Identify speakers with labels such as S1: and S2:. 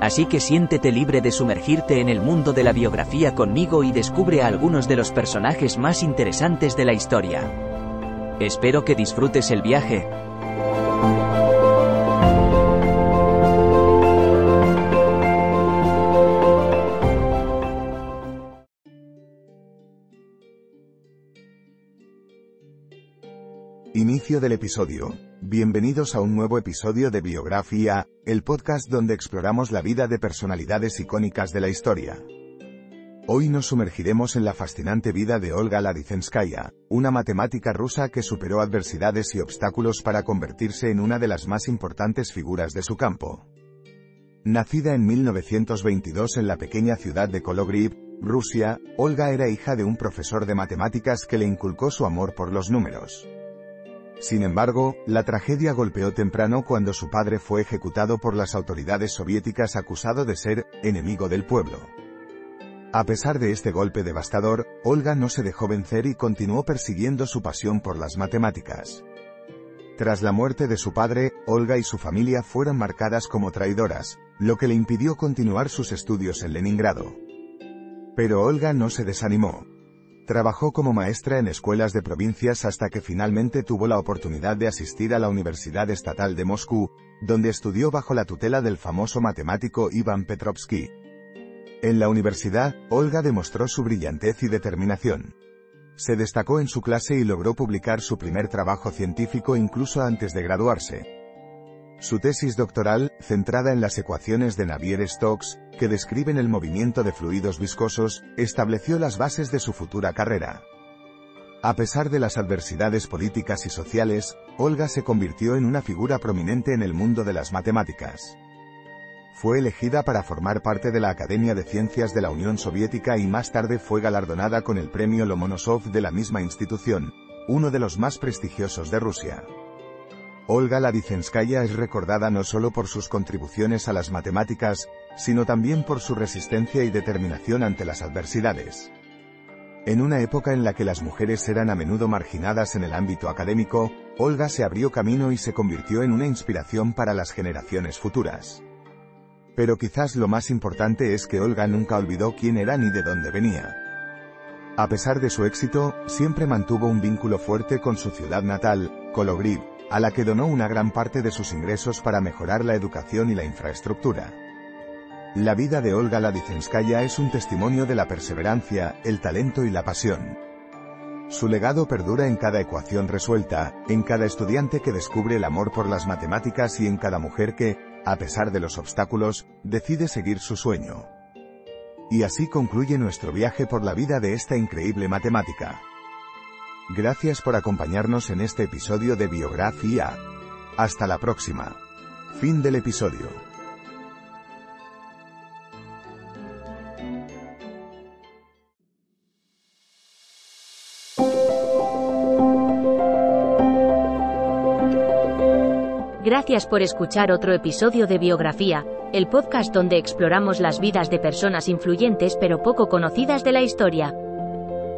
S1: Así que siéntete libre de sumergirte en el mundo de la biografía conmigo y descubre a algunos de los personajes más interesantes de la historia. Espero que disfrutes el viaje.
S2: Inicio del episodio. Bienvenidos a un nuevo episodio de Biografía, el podcast donde exploramos la vida de personalidades icónicas de la historia. Hoy nos sumergiremos en la fascinante vida de Olga Ladizenskaya, una matemática rusa que superó adversidades y obstáculos para convertirse en una de las más importantes figuras de su campo. Nacida en 1922 en la pequeña ciudad de Kologriv, Rusia, Olga era hija de un profesor de matemáticas que le inculcó su amor por los números. Sin embargo, la tragedia golpeó temprano cuando su padre fue ejecutado por las autoridades soviéticas acusado de ser enemigo del pueblo. A pesar de este golpe devastador, Olga no se dejó vencer y continuó persiguiendo su pasión por las matemáticas. Tras la muerte de su padre, Olga y su familia fueron marcadas como traidoras, lo que le impidió continuar sus estudios en Leningrado. Pero Olga no se desanimó. Trabajó como maestra en escuelas de provincias hasta que finalmente tuvo la oportunidad de asistir a la Universidad Estatal de Moscú, donde estudió bajo la tutela del famoso matemático Ivan Petrovsky. En la universidad, Olga demostró su brillantez y determinación. Se destacó en su clase y logró publicar su primer trabajo científico incluso antes de graduarse. Su tesis doctoral, centrada en las ecuaciones de Navier-Stokes, que describen el movimiento de fluidos viscosos, estableció las bases de su futura carrera. A pesar de las adversidades políticas y sociales, Olga se convirtió en una figura prominente en el mundo de las matemáticas. Fue elegida para formar parte de la Academia de Ciencias de la Unión Soviética y más tarde fue galardonada con el premio Lomonosov de la misma institución, uno de los más prestigiosos de Rusia. Olga Ladizenskaya es recordada no solo por sus contribuciones a las matemáticas, sino también por su resistencia y determinación ante las adversidades. En una época en la que las mujeres eran a menudo marginadas en el ámbito académico, Olga se abrió camino y se convirtió en una inspiración para las generaciones futuras. Pero quizás lo más importante es que Olga nunca olvidó quién era ni de dónde venía. A pesar de su éxito, siempre mantuvo un vínculo fuerte con su ciudad natal, Kologriv, a la que donó una gran parte de sus ingresos para mejorar la educación y la infraestructura. La vida de Olga Ladizenskaya es un testimonio de la perseverancia, el talento y la pasión. Su legado perdura en cada ecuación resuelta, en cada estudiante que descubre el amor por las matemáticas y en cada mujer que, a pesar de los obstáculos, decide seguir su sueño. Y así concluye nuestro viaje por la vida de esta increíble matemática. Gracias por acompañarnos en este episodio de Biografía. Hasta la próxima. Fin del episodio.
S3: Gracias por escuchar otro episodio de Biografía, el podcast donde exploramos las vidas de personas influyentes pero poco conocidas de la historia.